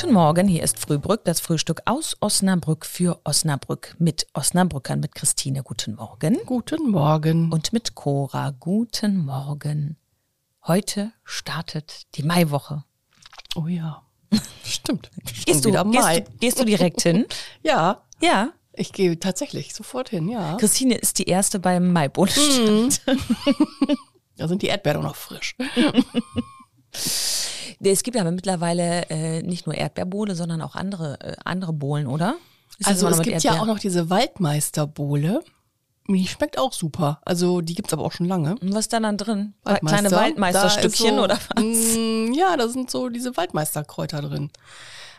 Guten Morgen, hier ist Frühbrück, das Frühstück aus Osnabrück für Osnabrück mit Osnabrückern, mit Christine. Guten Morgen. Guten Morgen. Und mit Cora. Guten Morgen. Heute startet die Maiwoche. Oh ja. Stimmt. Gehst du, gehst, du, gehst du direkt hin? Ja, Ja. ich gehe tatsächlich sofort hin, ja. Christine ist die erste beim Maibohnenstand. Da sind die Erdbeeren noch frisch. Es gibt aber mittlerweile äh, nicht nur Erdbeerbohle, sondern auch andere, äh, andere Bohlen, oder? Ist Also es gibt ja Erdbeer? auch noch diese Waldmeisterbohle. Die schmeckt auch super. Also die gibt's aber auch schon lange. Und was ist da dann drin? Waldmeister. Kleine Waldmeisterstückchen ist so, oder was? Mm, ja, da sind so diese Waldmeisterkräuter drin.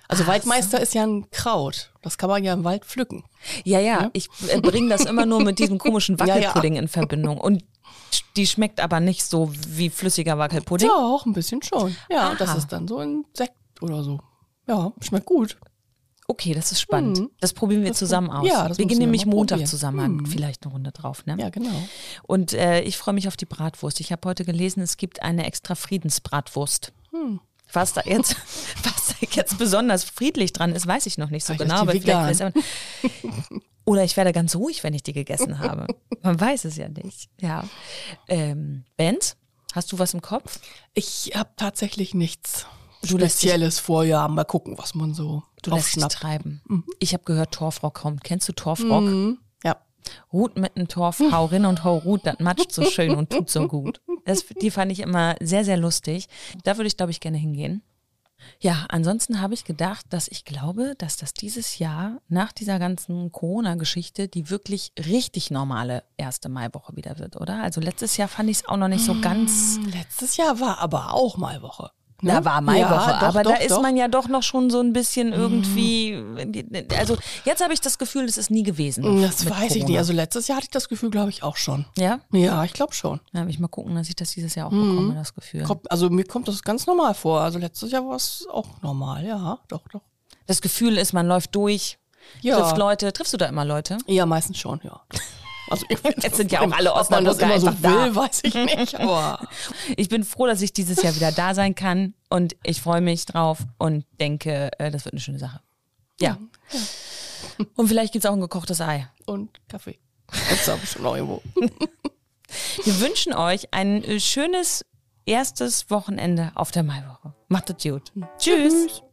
Also Waldmeister ist ja ein Kraut. Das kann man ja im Wald pflücken. Ja, ja, ich äh, bringe das immer nur mit diesem komischen Ja, ja. Wackelpudding in Verbindung. Und die schmeckt aber nicht so wie flüssiger Wackelpudding. Ja, auch ein bisschen schon. Ja, und das Aha. ist dann so ein Sekt oder so. Ja, schmeckt gut. Okay, das ist spannend. Mhm. Das probieren wir Das- zusammen aus. ja, das wir gehen wir nämlich Montag probieren. zusammen Mhm. vielleicht eine Runde drauf. Ne? Ja, genau. Und äh, ich freue mich auf die Bratwurst. Ich habe heute gelesen, es gibt eine extra Friedensbratwurst. Hm. Was da jetzt, was da jetzt besonders friedlich dran ist, weiß ich noch nicht so Vielleicht genau. aber vielleicht vegan. ist- oder ich werde ganz ruhig, wenn ich die gegessen habe. Man weiß es ja nicht. Ja. Ähm, Benz, hast du was im Kopf? Ich habe tatsächlich nichts Du dich- Spezielles vor. Ja, mal gucken, was man so Du lässt dich aufschnappt. treiben. Ich habe gehört, Torfrock kommt. Kennst du Torfrock? Mhm. Ruht mit dem Torf, hau rin und hau Ruht, das matscht so schön und tut so gut. Das, die fand ich immer sehr, sehr lustig. Da würde ich, glaube ich, gerne hingehen. Ja, ansonsten habe ich gedacht, dass ich glaube, dass das dieses Jahr nach dieser ganzen Corona-Geschichte die wirklich richtig normale erste Maiwoche wieder wird, oder? Also letztes Jahr fand ich es auch noch nicht so ganz. Letztes Jahr war aber auch Maiwoche. Ne? Da war Maiwoche, Ja, doch, aber doch, da ist doch. man ja doch noch schon so ein bisschen irgendwie. Also jetzt habe ich das Gefühl, es ist nie gewesen. Das mit weiß ich Corona. nicht. Also letztes Jahr hatte ich das Gefühl, glaube ich, auch schon. ja, Ja, ich glaube schon. Ja, ich mal gucken, dass ich das dieses Jahr auch Mhm. bekomme, das Gefühl. Also mir kommt das ganz normal vor. Also letztes Jahr war es auch normal. Ja, doch, doch. Das Gefühl ist, man läuft durch, Ja. trifft Leute. Triffst du da immer Leute? Ja, meistens schon, ja. Also ich find, Jetzt sind ja auch alle Osnabrücker immer so will, da. weiß ich nicht. ich bin froh, dass ich dieses Jahr wieder da sein kann und ich freue mich drauf und denke, äh, das wird eine schöne Sache. Ja. ja. Und vielleicht gibt es auch ein gekochtes Ei. Und Kaffee. Das habe ich schon irgendwo. Wir wünschen euch ein äh, schönes erstes Wochenende auf der Maiwoche. Macht es gut. Tschüss. Tschüss.